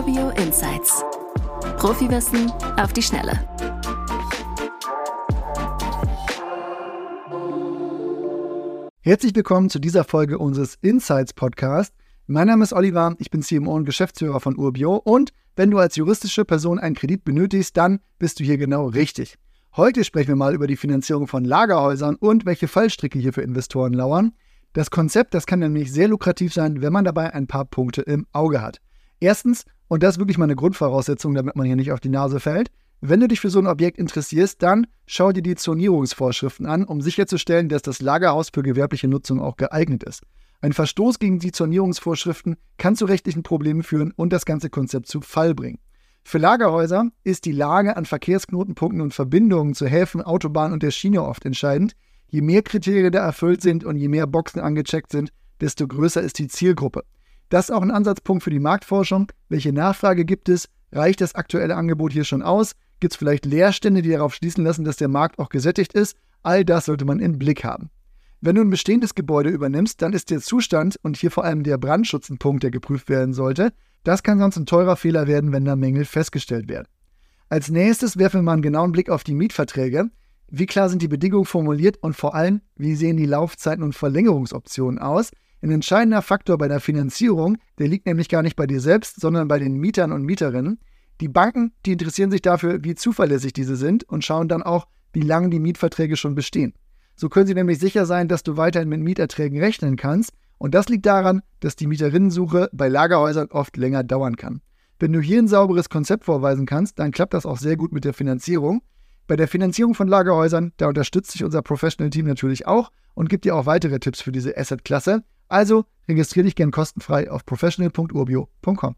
Urbio Insights. Profiwissen auf die Schnelle. Herzlich willkommen zu dieser Folge unseres Insights Podcast. Mein Name ist Oliver, ich bin CMO und Geschäftsführer von Urbio und wenn du als juristische Person einen Kredit benötigst, dann bist du hier genau richtig. Heute sprechen wir mal über die Finanzierung von Lagerhäusern und welche Fallstricke hier für Investoren lauern. Das Konzept, das kann nämlich sehr lukrativ sein, wenn man dabei ein paar Punkte im Auge hat. Erstens, und das ist wirklich mal eine Grundvoraussetzung, damit man hier nicht auf die Nase fällt, wenn du dich für so ein Objekt interessierst, dann schau dir die Zonierungsvorschriften an, um sicherzustellen, dass das Lagerhaus für gewerbliche Nutzung auch geeignet ist. Ein Verstoß gegen die Zonierungsvorschriften kann zu rechtlichen Problemen führen und das ganze Konzept zu Fall bringen. Für Lagerhäuser ist die Lage an Verkehrsknotenpunkten und Verbindungen zu Häfen, Autobahnen und der Schiene oft entscheidend, Je mehr Kriterien da erfüllt sind und je mehr Boxen angecheckt sind, desto größer ist die Zielgruppe. Das ist auch ein Ansatzpunkt für die Marktforschung. Welche Nachfrage gibt es? Reicht das aktuelle Angebot hier schon aus? Gibt es vielleicht Leerstände, die darauf schließen lassen, dass der Markt auch gesättigt ist? All das sollte man im Blick haben. Wenn du ein bestehendes Gebäude übernimmst, dann ist der Zustand und hier vor allem der Brandschutz ein Punkt, der geprüft werden sollte. Das kann sonst ein teurer Fehler werden, wenn da Mängel festgestellt werden. Als nächstes werfen wir mal einen genauen Blick auf die Mietverträge. Wie klar sind die Bedingungen formuliert und vor allem, wie sehen die Laufzeiten und Verlängerungsoptionen aus? Ein entscheidender Faktor bei der Finanzierung, der liegt nämlich gar nicht bei dir selbst, sondern bei den Mietern und Mieterinnen. Die Banken, die interessieren sich dafür, wie zuverlässig diese sind und schauen dann auch, wie lange die Mietverträge schon bestehen. So können sie nämlich sicher sein, dass du weiterhin mit Mieterträgen rechnen kannst. Und das liegt daran, dass die Mieterinnensuche bei Lagerhäusern oft länger dauern kann. Wenn du hier ein sauberes Konzept vorweisen kannst, dann klappt das auch sehr gut mit der Finanzierung. Bei der Finanzierung von Lagerhäusern, da unterstützt sich unser Professional Team natürlich auch und gibt dir auch weitere Tipps für diese Asset-Klasse. Also registriere dich gern kostenfrei auf professional.urbio.com.